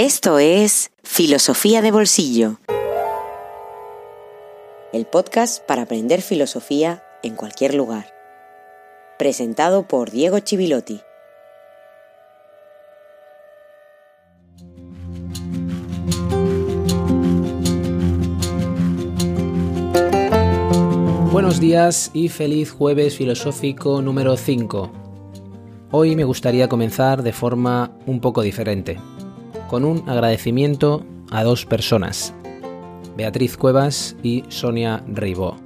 Esto es Filosofía de Bolsillo, el podcast para aprender filosofía en cualquier lugar. Presentado por Diego Chivilotti. Buenos días y feliz jueves filosófico número 5. Hoy me gustaría comenzar de forma un poco diferente, con un agradecimiento a dos personas, Beatriz Cuevas y Sonia Reibó.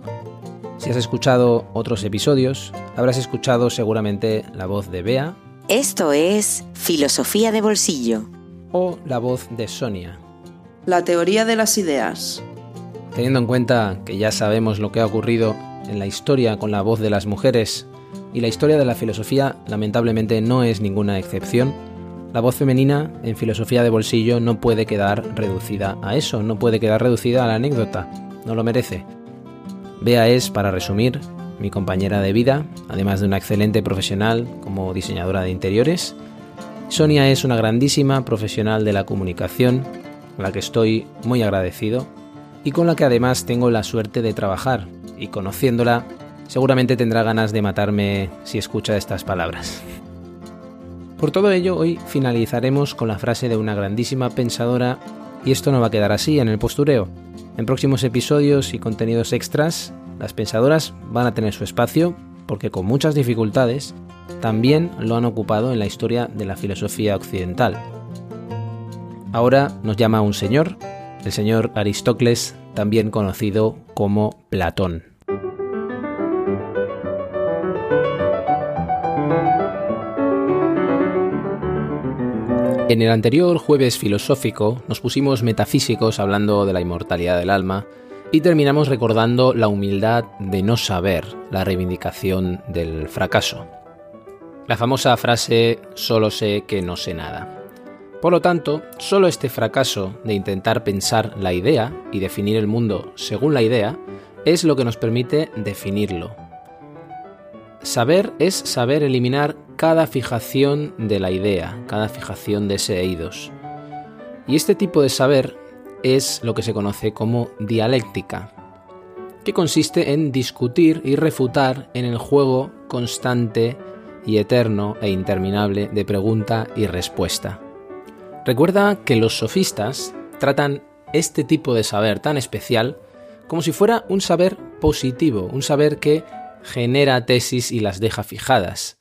Si has escuchado otros episodios, habrás escuchado seguramente la voz de Bea. Esto es Filosofía de Bolsillo. O la voz de Sonia. La teoría de las ideas. Teniendo en cuenta que ya sabemos lo que ha ocurrido en la historia con la voz de las mujeres, y la historia de la filosofía lamentablemente no es ninguna excepción, la voz femenina en filosofía de bolsillo no puede quedar reducida a eso, no puede quedar reducida a la anécdota, no lo merece. Bea es, para resumir, mi compañera de vida, además de una excelente profesional como diseñadora de interiores. Sonia es una grandísima profesional de la comunicación, a la que estoy muy agradecido y con la que además tengo la suerte de trabajar, y conociéndola, seguramente tendrá ganas de matarme si escucha estas palabras. Por todo ello, hoy finalizaremos con la frase de una grandísima pensadora, y esto no va a quedar así en el postureo. En próximos episodios y contenidos extras, las pensadoras van a tener su espacio, porque con muchas dificultades, también lo han ocupado en la historia de la filosofía occidental. Ahora nos llama un señor, el señor Aristócles, también conocido como Platón. En el anterior jueves filosófico nos pusimos metafísicos hablando de la inmortalidad del alma y terminamos recordando la humildad de no saber, la reivindicación del fracaso. La famosa frase solo sé que no sé nada. Por lo tanto, solo este fracaso de intentar pensar la idea y definir el mundo según la idea es lo que nos permite definirlo. Saber es saber eliminar cada fijación de la idea, cada fijación de ese eidos. Y este tipo de saber es lo que se conoce como dialéctica, que consiste en discutir y refutar en el juego constante y eterno e interminable de pregunta y respuesta. Recuerda que los sofistas tratan este tipo de saber tan especial como si fuera un saber positivo, un saber que genera tesis y las deja fijadas,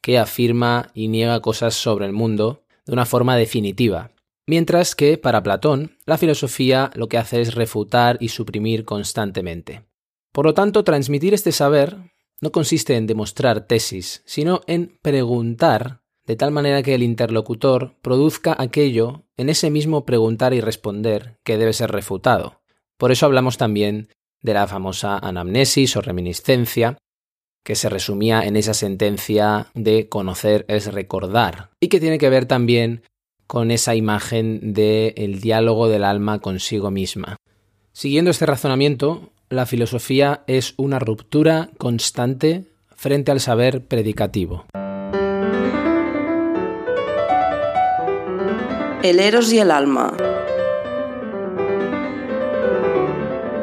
que afirma y niega cosas sobre el mundo de una forma definitiva. Mientras que para Platón, la filosofía lo que hace es refutar y suprimir constantemente. Por lo tanto, transmitir este saber no consiste en demostrar tesis, sino en preguntar de tal manera que el interlocutor produzca aquello en ese mismo preguntar y responder que debe ser refutado. Por eso hablamos también de la famosa anamnesis o reminiscencia, que se resumía en esa sentencia de conocer es recordar, y que tiene que ver también con esa imagen del diálogo del alma consigo misma. Siguiendo este razonamiento, la filosofía es una ruptura constante frente al saber predicativo. El eros y el alma.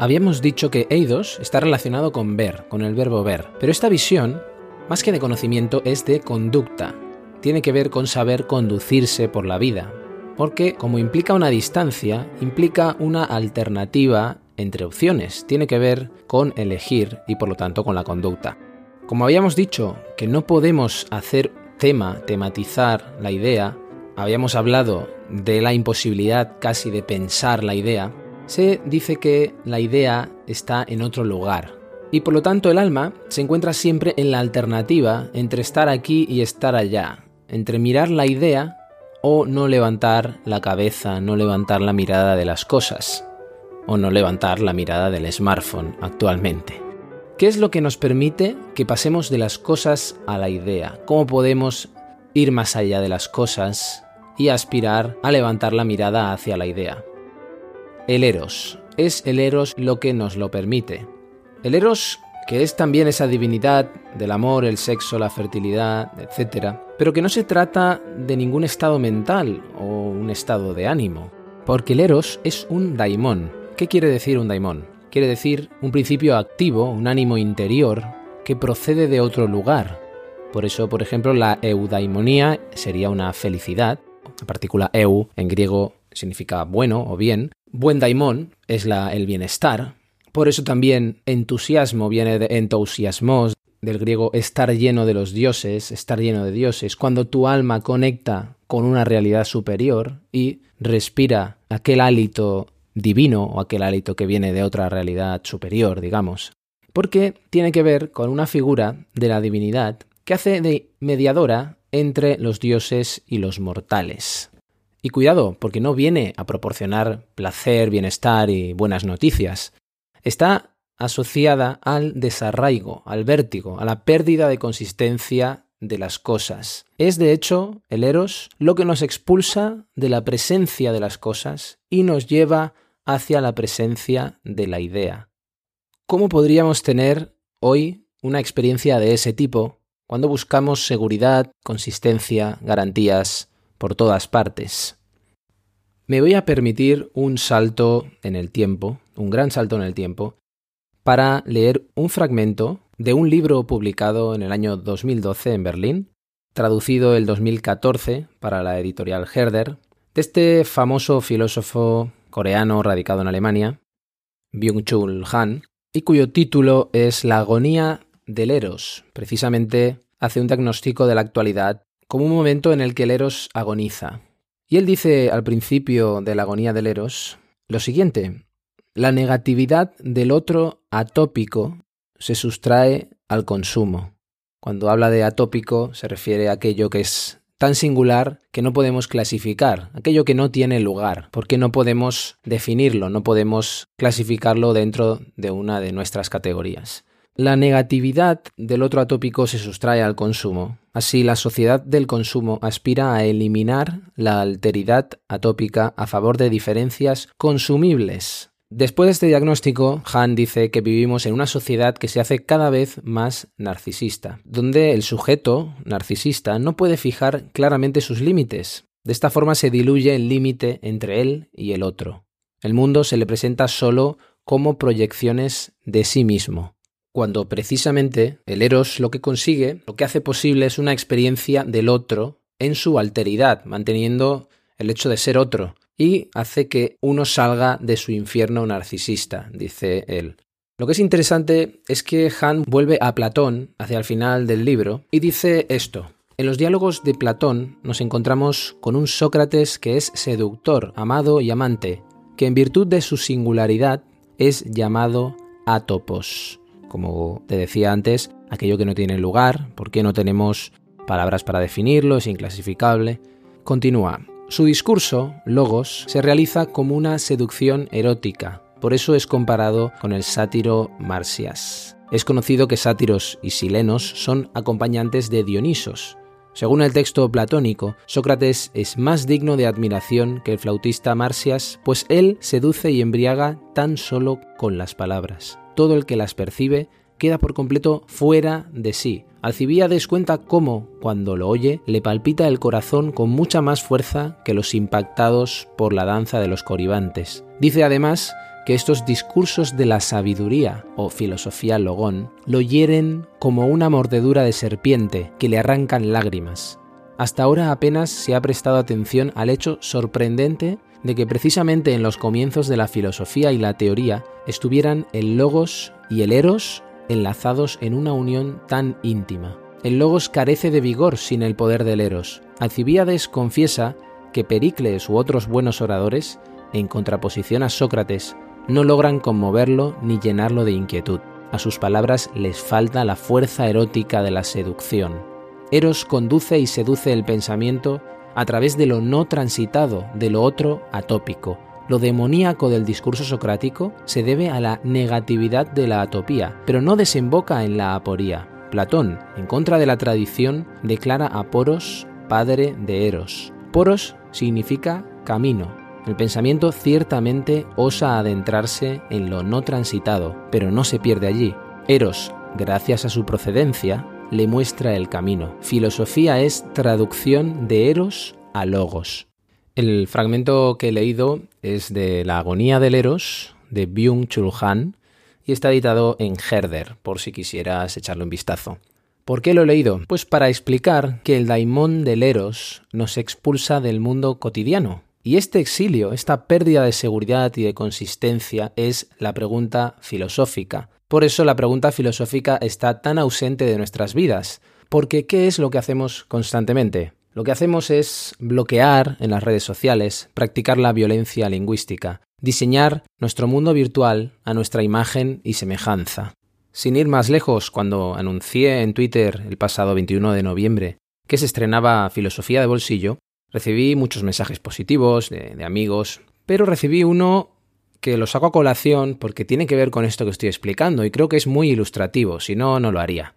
Habíamos dicho que eidos está relacionado con ver, con el verbo ver, pero esta visión, más que de conocimiento, es de conducta. Tiene que ver con saber conducirse por la vida, porque como implica una distancia, implica una alternativa entre opciones, tiene que ver con elegir y por lo tanto con la conducta. Como habíamos dicho que no podemos hacer tema, tematizar la idea, habíamos hablado de la imposibilidad casi de pensar la idea, se dice que la idea está en otro lugar. Y por lo tanto el alma se encuentra siempre en la alternativa entre estar aquí y estar allá, entre mirar la idea o no levantar la cabeza, no levantar la mirada de las cosas, o no levantar la mirada del smartphone actualmente. ¿Qué es lo que nos permite que pasemos de las cosas a la idea? ¿Cómo podemos ir más allá de las cosas y aspirar a levantar la mirada hacia la idea? El Eros. Es el Eros lo que nos lo permite. El Eros, que es también esa divinidad del amor, el sexo, la fertilidad, etc., pero que no se trata de ningún estado mental o un estado de ánimo, porque el eros es un daimón. ¿Qué quiere decir un daimón? Quiere decir un principio activo, un ánimo interior que procede de otro lugar. Por eso, por ejemplo, la eudaimonía sería una felicidad. La partícula eu en griego significa bueno o bien. Buen daimón es la, el bienestar. Por eso también entusiasmo viene de entusiasmos, del griego estar lleno de los dioses, estar lleno de dioses. Cuando tu alma conecta con una realidad superior y respira aquel hálito divino o aquel hálito que viene de otra realidad superior, digamos. Porque tiene que ver con una figura de la divinidad que hace de mediadora entre los dioses y los mortales. Y cuidado, porque no viene a proporcionar placer, bienestar y buenas noticias. Está asociada al desarraigo, al vértigo, a la pérdida de consistencia de las cosas. Es, de hecho, el eros lo que nos expulsa de la presencia de las cosas y nos lleva hacia la presencia de la idea. ¿Cómo podríamos tener hoy una experiencia de ese tipo cuando buscamos seguridad, consistencia, garantías por todas partes? Me voy a permitir un salto en el tiempo, un gran salto en el tiempo, para leer un fragmento de un libro publicado en el año 2012 en Berlín, traducido el 2014 para la editorial Herder, de este famoso filósofo coreano radicado en Alemania, Byung-Chul Han, y cuyo título es La agonía del Eros. Precisamente hace un diagnóstico de la actualidad como un momento en el que el Eros agoniza. Y él dice al principio de la agonía del Eros lo siguiente, la negatividad del otro atópico se sustrae al consumo. Cuando habla de atópico se refiere a aquello que es tan singular que no podemos clasificar, aquello que no tiene lugar, porque no podemos definirlo, no podemos clasificarlo dentro de una de nuestras categorías. La negatividad del otro atópico se sustrae al consumo. Así, la sociedad del consumo aspira a eliminar la alteridad atópica a favor de diferencias consumibles, Después de este diagnóstico, Han dice que vivimos en una sociedad que se hace cada vez más narcisista, donde el sujeto narcisista no puede fijar claramente sus límites. De esta forma se diluye el límite entre él y el otro. El mundo se le presenta solo como proyecciones de sí mismo, cuando precisamente el Eros lo que consigue, lo que hace posible es una experiencia del otro en su alteridad, manteniendo el hecho de ser otro, y hace que uno salga de su infierno narcisista, dice él. Lo que es interesante es que Han vuelve a Platón hacia el final del libro y dice esto. En los diálogos de Platón nos encontramos con un Sócrates que es seductor, amado y amante, que en virtud de su singularidad es llamado atopos. Como te decía antes, aquello que no tiene lugar, porque no tenemos palabras para definirlo, es inclasificable. Continúa. Su discurso, Logos, se realiza como una seducción erótica, por eso es comparado con el sátiro Marsias. Es conocido que sátiros y silenos son acompañantes de Dionisos. Según el texto platónico, Sócrates es más digno de admiración que el flautista Marsias, pues él seduce y embriaga tan solo con las palabras. Todo el que las percibe queda por completo fuera de sí. Alcibíades cuenta cómo, cuando lo oye, le palpita el corazón con mucha más fuerza que los impactados por la danza de los coribantes. Dice además que estos discursos de la sabiduría o filosofía logón lo hieren como una mordedura de serpiente que le arrancan lágrimas. Hasta ahora apenas se ha prestado atención al hecho sorprendente de que precisamente en los comienzos de la filosofía y la teoría estuvieran el logos y el eros enlazados en una unión tan íntima. El logos carece de vigor sin el poder del eros. Alcibíades confiesa que Pericles u otros buenos oradores, en contraposición a Sócrates, no logran conmoverlo ni llenarlo de inquietud. A sus palabras les falta la fuerza erótica de la seducción. Eros conduce y seduce el pensamiento a través de lo no transitado, de lo otro atópico, lo demoníaco del discurso socrático se debe a la negatividad de la atopía, pero no desemboca en la aporía. Platón, en contra de la tradición, declara a Poros padre de Eros. Poros significa camino. El pensamiento ciertamente osa adentrarse en lo no transitado, pero no se pierde allí. Eros, gracias a su procedencia, le muestra el camino. Filosofía es traducción de eros a logos. El fragmento que he leído es de La agonía del eros de Byung-Chul Han y está editado en Herder, por si quisieras echarle un vistazo. ¿Por qué lo he leído? Pues para explicar que el daimón del eros nos expulsa del mundo cotidiano. Y este exilio, esta pérdida de seguridad y de consistencia es la pregunta filosófica. Por eso la pregunta filosófica está tan ausente de nuestras vidas. Porque ¿qué es lo que hacemos constantemente? Lo que hacemos es bloquear en las redes sociales, practicar la violencia lingüística, diseñar nuestro mundo virtual a nuestra imagen y semejanza. Sin ir más lejos, cuando anuncié en Twitter el pasado 21 de noviembre que se estrenaba Filosofía de Bolsillo, recibí muchos mensajes positivos de, amigos, pero recibí uno que lo saco a colación porque tiene que ver con esto que estoy explicando y creo que es muy ilustrativo, si no, no lo haría.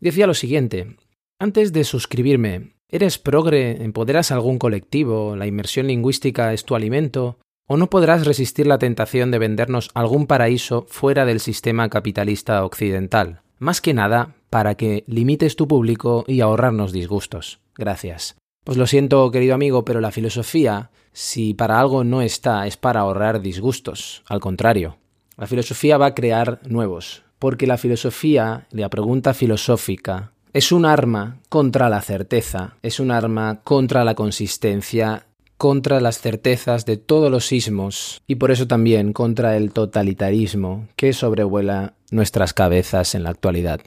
Decía lo siguiente, antes de suscribirme ¿Eres progre? ¿Empoderas algún colectivo? ¿La inmersión lingüística es tu alimento? ¿O no podrás resistir la tentación de vendernos algún paraíso fuera del sistema capitalista occidental? Más que nada, para que limites tu público y ahorrarnos disgustos. Gracias. Pues lo siento, querido amigo, pero la filosofía, si para algo no está, es para ahorrar disgustos. Al contrario, la filosofía va a crear nuevos. Porque la filosofía, la pregunta filosófica, es un arma contra la certeza, es un arma contra la consistencia, contra las certezas de todos los sismos y por eso también contra el totalitarismo que sobrevuela nuestras cabezas en la actualidad.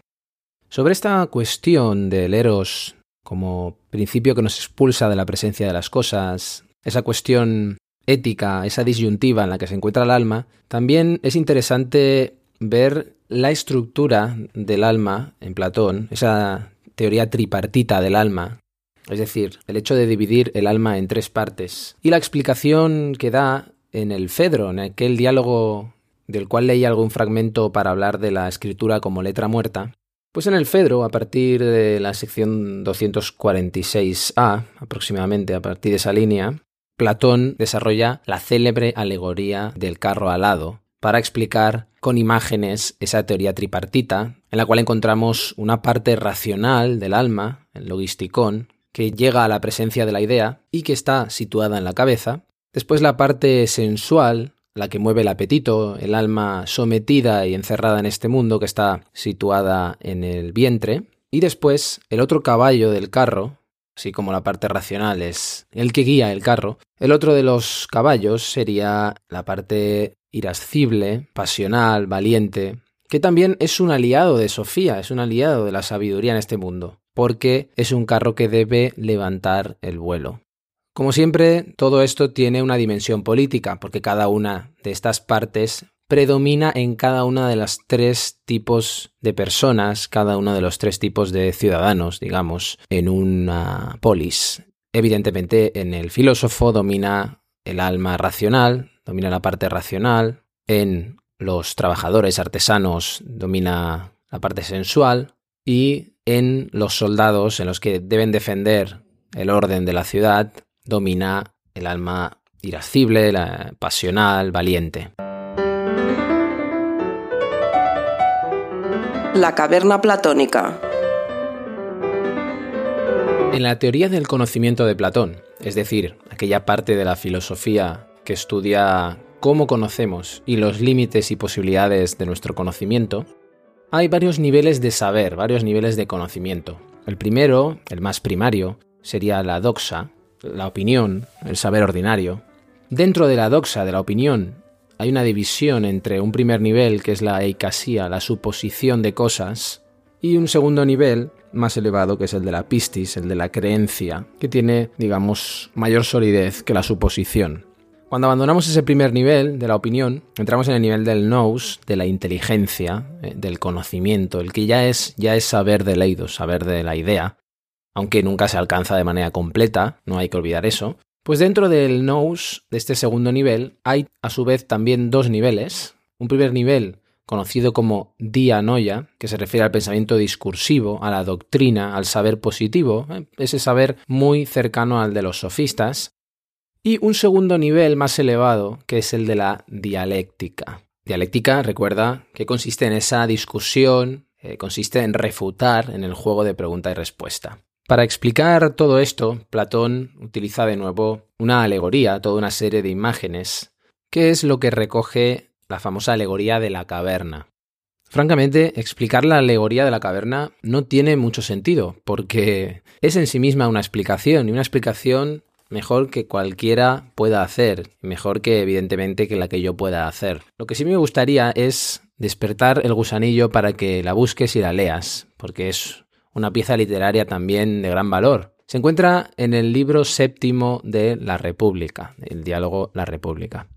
Sobre esta cuestión del eros como principio que nos expulsa de la presencia de las cosas, esa cuestión ética, esa disyuntiva en la que se encuentra el alma, también es interesante ver la estructura del alma en Platón, esa teoría tripartita del alma, es decir, el hecho de dividir el alma en tres partes, y la explicación que da en el Fedro, en aquel diálogo del cual leí algún fragmento para hablar de la escritura como letra muerta, pues en el Fedro, a partir de la sección 246a, aproximadamente a partir de esa línea, Platón desarrolla la célebre alegoría del carro alado, para explicar con imágenes esa teoría tripartita, en la cual encontramos una parte racional del alma, el logisticón, que llega a la presencia de la idea y que está situada en la cabeza, después la parte sensual, la que mueve el apetito, el alma sometida y encerrada en este mundo que está situada en el vientre, y después el otro caballo del carro, así como la parte racional es el que guía el carro, el otro de los caballos sería la parte irascible, pasional, valiente, que también es un aliado de Sofía, es un aliado de la sabiduría en este mundo, porque es un carro que debe levantar el vuelo. Como siempre, todo esto tiene una dimensión política, porque cada una de estas partes predomina en cada una de las tres tipos de personas, cada uno de los tres tipos de ciudadanos, digamos, en una polis. Evidentemente, en el filósofo domina el alma racional, domina la parte racional, en los trabajadores artesanos domina la parte sensual y en los soldados en los que deben defender el orden de la ciudad domina el alma irascible, la pasional, valiente. La caverna platónica. En la teoría del conocimiento de Platón, es decir, aquella parte de la filosofía que estudia cómo conocemos y los límites y posibilidades de nuestro conocimiento, hay varios niveles de saber, varios niveles de conocimiento. El primero, el más primario, sería la doxa, la opinión, el saber ordinario. Dentro de la doxa, de la opinión, hay una división entre un primer nivel, que es la eicasía, la suposición de cosas, y un segundo nivel, más elevado, que es el de la pistis, el de la creencia, que tiene, digamos, mayor solidez que la suposición. Cuando abandonamos ese primer nivel de la opinión, entramos en el nivel del nous, de la inteligencia, eh, del conocimiento, el que ya es, ya es saber de leidos, saber de la idea, aunque nunca se alcanza de manera completa, no hay que olvidar eso. Pues dentro del nous, de este segundo nivel, hay a su vez también dos niveles. Un primer nivel conocido como dianoia, que se refiere al pensamiento discursivo, a la doctrina, al saber positivo, eh, ese saber muy cercano al de los sofistas, y un segundo nivel más elevado, que es el de la dialéctica. Dialéctica, recuerda, que consiste en esa discusión, Eh, consiste en refutar en el juego de pregunta y respuesta. Para explicar todo esto, Platón utiliza de nuevo una alegoría, toda una serie de imágenes, que es lo que recoge la famosa alegoría de la caverna. Francamente, explicar la alegoría de la caverna no tiene mucho sentido, porque es en sí misma una explicación, y una explicación mejor que cualquiera pueda hacer, mejor que evidentemente que la que yo pueda hacer. Lo que sí me gustaría es despertar el gusanillo para que la busques y la leas, porque es una pieza literaria también de gran valor. Se encuentra en el libro séptimo de La República, el diálogo La República.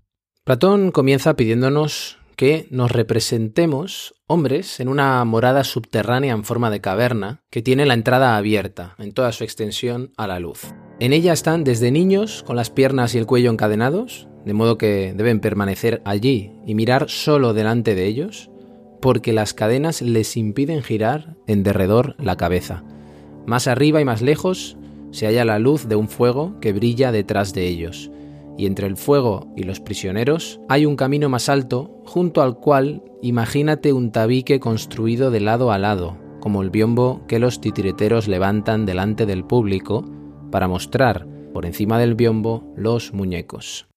Platón comienza pidiéndonos que nos representemos hombres en una morada subterránea en forma de caverna que tiene la entrada abierta en toda su extensión a la luz. En ella están desde niños con las piernas y el cuello encadenados, de modo que deben permanecer allí y mirar solo delante de ellos, porque las cadenas les impiden girar en derredor la cabeza. Más arriba y más lejos se halla la luz de un fuego que brilla detrás de ellos y entre el fuego y los prisioneros hay un camino más alto, junto al cual imagínate un tabique construido de lado a lado, como el biombo que los titireteros levantan delante del público para mostrar por encima del biombo los muñecos.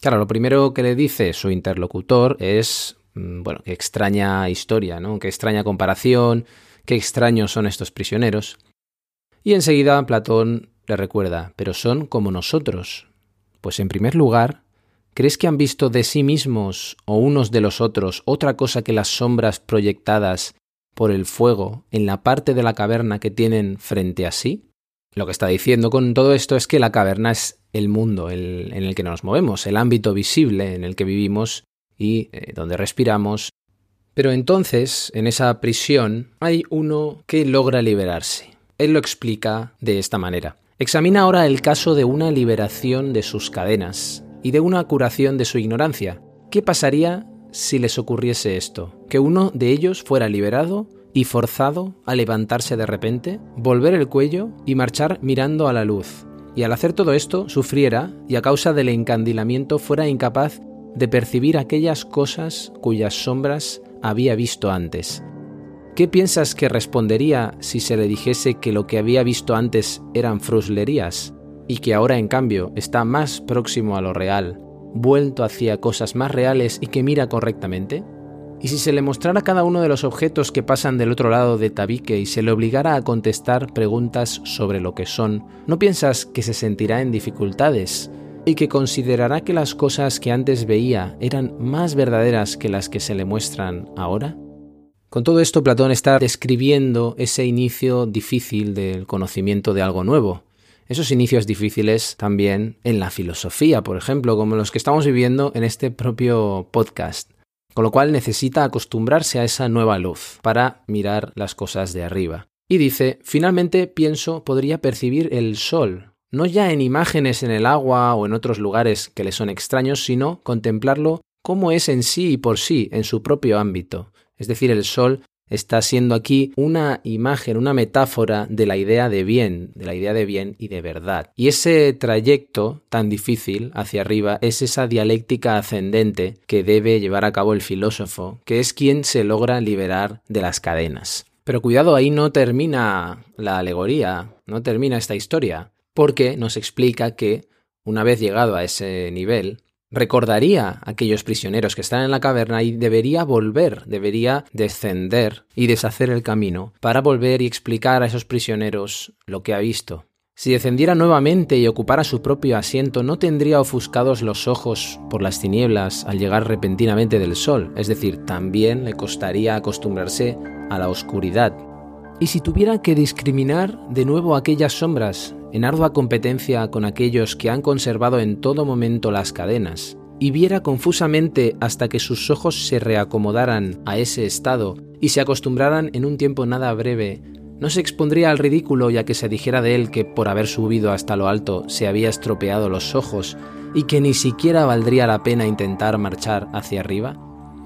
Claro, lo primero que le dice su interlocutor es, bueno, qué extraña historia, ¿no? Qué extraña comparación, qué extraños son estos prisioneros. Y enseguida Platón le recuerda, pero son como nosotros, pues en primer lugar, ¿crees que han visto de sí mismos o unos de los otros otra cosa que las sombras proyectadas por el fuego en la parte de la caverna que tienen frente a sí? Lo que está diciendo con todo esto es que la caverna es el mundo en el que nos movemos, el ámbito visible en el que vivimos y eh, donde respiramos. Pero entonces, en esa prisión, hay uno que logra liberarse. Él lo explica de esta manera. Examina ahora el caso de una liberación de sus cadenas y de una curación de su ignorancia. ¿Qué pasaría si les ocurriese esto? ¿Que uno de ellos fuera liberado y forzado a levantarse de repente, volver el cuello y marchar mirando a la luz? Y al hacer todo esto sufriera y a causa del encandilamiento fuera incapaz de percibir aquellas cosas cuyas sombras había visto antes. ¿Qué piensas que respondería si se le dijese que lo que había visto antes eran fruslerías y que ahora en cambio está más próximo a lo real, vuelto hacia cosas más reales y que mira correctamente? ¿Y si se le mostrara cada uno de los objetos que pasan del otro lado de tabique y se le obligara a contestar preguntas sobre lo que son, ¿no piensas que se sentirá en dificultades y que considerará que las cosas que antes veía eran más verdaderas que las que se le muestran ahora? Con todo esto, Platón está describiendo ese inicio difícil del conocimiento de algo nuevo. Esos inicios difíciles también en la filosofía, por ejemplo, como los que estamos viviendo en este propio podcast. Con lo cual necesita acostumbrarse a esa nueva luz para mirar las cosas de arriba. Y dice, finalmente pienso podría percibir el sol, no ya en imágenes en el agua o en otros lugares que le son extraños, sino contemplarlo como es en sí y por sí, en su propio ámbito. Es decir, el sol está siendo aquí una imagen, una metáfora de la idea de bien, de la idea de bien y de verdad. Y ese trayecto tan difícil hacia arriba es esa dialéctica ascendente que debe llevar a cabo el filósofo, que es quien se logra liberar de las cadenas. Pero cuidado, ahí no termina la alegoría, no termina esta historia, porque nos explica que, una vez llegado a ese nivel, recordaría a aquellos prisioneros que están en la caverna y debería volver, debería descender y deshacer el camino para volver y explicar a esos prisioneros lo que ha visto. Si descendiera nuevamente y ocupara su propio asiento, no tendría ofuscados los ojos por las tinieblas al llegar repentinamente del sol, es decir, también le costaría acostumbrarse a la oscuridad. Y si tuviera que discriminar de nuevo aquellas sombras en ardua competencia con aquellos que han conservado en todo momento las cadenas, y viera confusamente hasta que sus ojos se reacomodaran a ese estado y se acostumbraran en un tiempo nada breve, no se expondría al ridículo ya que se dijera de él que por haber subido hasta lo alto se había estropeado los ojos y que ni siquiera valdría la pena intentar marchar hacia arriba?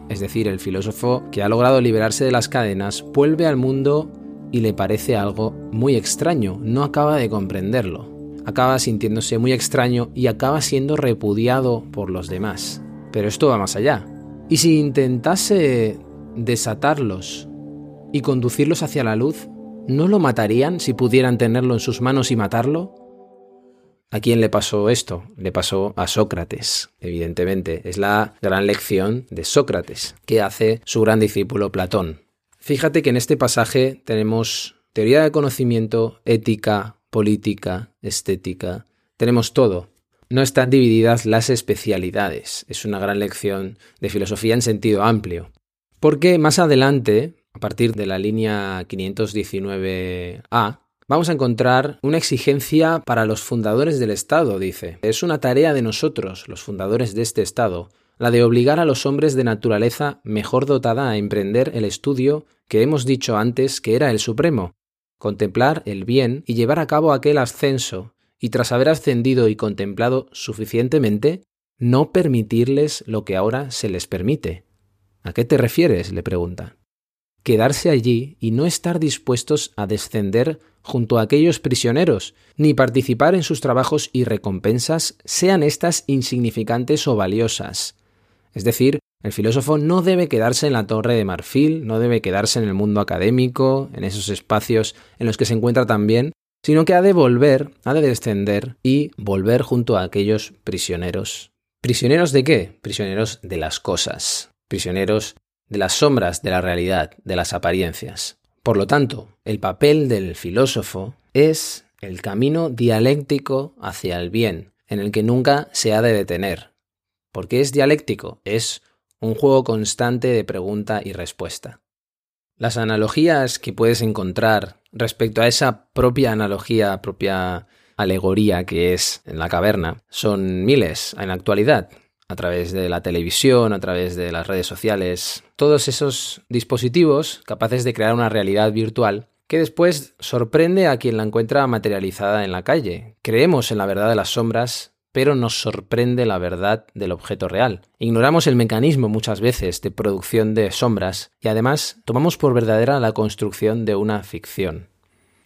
Es decir, el filósofo que ha logrado liberarse de las cadenas vuelve al mundo y le parece algo muy extraño, no acaba de comprenderlo. Acaba sintiéndose muy extraño y acaba siendo repudiado por los demás. Pero esto va más allá. ¿Y si intentase desatarlos y conducirlos hacia la luz, ¿no lo matarían si pudieran tenerlo en sus manos y matarlo? ¿A quién le pasó esto? Le pasó a Sócrates, evidentemente. Es la gran lección de Sócrates, que hace su gran discípulo Platón. Fíjate que en este pasaje tenemos teoría del conocimiento, ética, política, estética. Tenemos todo. No están divididas las especialidades. Es una gran lección de filosofía en sentido amplio. Porque más adelante, a partir de la línea 519A, vamos a encontrar una exigencia para los fundadores del Estado, dice. Es una tarea de nosotros, los fundadores de este Estado, la de obligar a los hombres de naturaleza mejor dotada a emprender el estudio que hemos dicho antes que era el supremo, contemplar el bien y llevar a cabo aquel ascenso, y tras haber ascendido y contemplado suficientemente, no permitirles lo que ahora se les permite. ¿A qué te refieres? le pregunta quedarse allí y no estar dispuestos a descender junto a aquellos prisioneros, ni participar en sus trabajos y recompensas, sean éstas insignificantes o valiosas. Es decir, el filósofo no debe quedarse en la torre de marfil, no debe quedarse en el mundo académico, en esos espacios en los que se encuentra también, sino que ha de volver, ha de descender y volver junto a aquellos prisioneros. ¿Prisioneros de qué? Prisioneros de las cosas, prisioneros de las sombras de la realidad, de las apariencias. Por lo tanto, el papel del filósofo es el camino dialéctico hacia el bien, en el que nunca se ha de detener. ¿Por qué es dialéctico? Es un juego constante de pregunta y respuesta. Las analogías que puedes encontrar respecto a esa propia analogía, propia alegoría que es en la caverna, son miles en la actualidad a través de la televisión, a través de las redes sociales, todos esos dispositivos capaces de crear una realidad virtual que después sorprende a quien la encuentra materializada en la calle. Creemos en la verdad de las sombras, pero nos sorprende la verdad del objeto real. Ignoramos el mecanismo muchas veces de producción de sombras y además tomamos por verdadera la construcción de una ficción.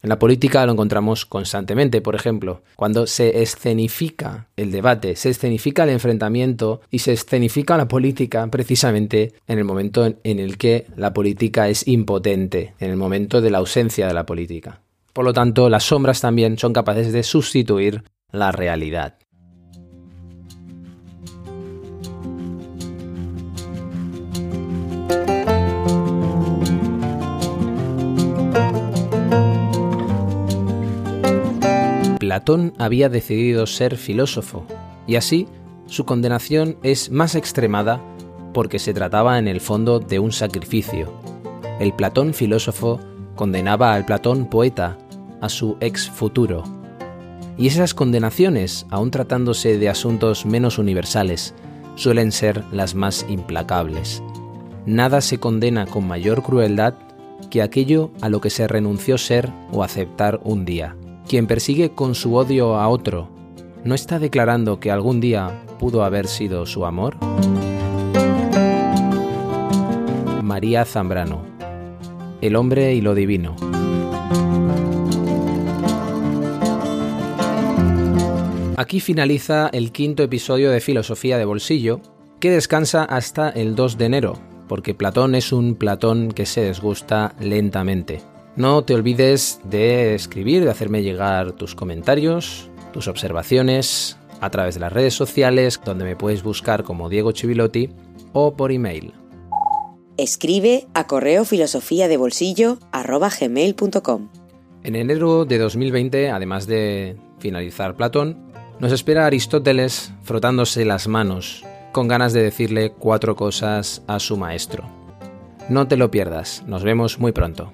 En la política lo encontramos constantemente, por ejemplo, cuando se escenifica el debate, se escenifica el enfrentamiento y se escenifica la política precisamente en el momento en el que la política es impotente, en el momento de la ausencia de la política. Por lo tanto, las sombras también son capaces de sustituir la realidad. Platón había decidido ser filósofo, y así su condenación es más extremada porque se trataba en el fondo de un sacrificio. El Platón filósofo condenaba al Platón poeta a su ex futuro. Y esas condenaciones, aun tratándose de asuntos menos universales, suelen ser las más implacables. Nada se condena con mayor crueldad que aquello a lo que se renunció ser o aceptar un día. Quien persigue con su odio a otro, ¿no está declarando que algún día pudo haber sido su amor? María Zambrano, El hombre y lo divino. Aquí finaliza el quinto episodio de Filosofía de Bolsillo, que descansa hasta el 2 de enero, porque Platón es un Platón que se desgusta lentamente. No te olvides de escribir, de hacerme llegar tus comentarios, tus observaciones a través de las redes sociales, donde me puedes buscar como Diego Chivilotti o por email. Escribe a correo filosofía de bolsillo gmail.com. En enero de 2020, además de finalizar Platón, nos espera Aristóteles frotándose las manos, con ganas de decirle cuatro cosas a su maestro. No te lo pierdas, nos vemos muy pronto.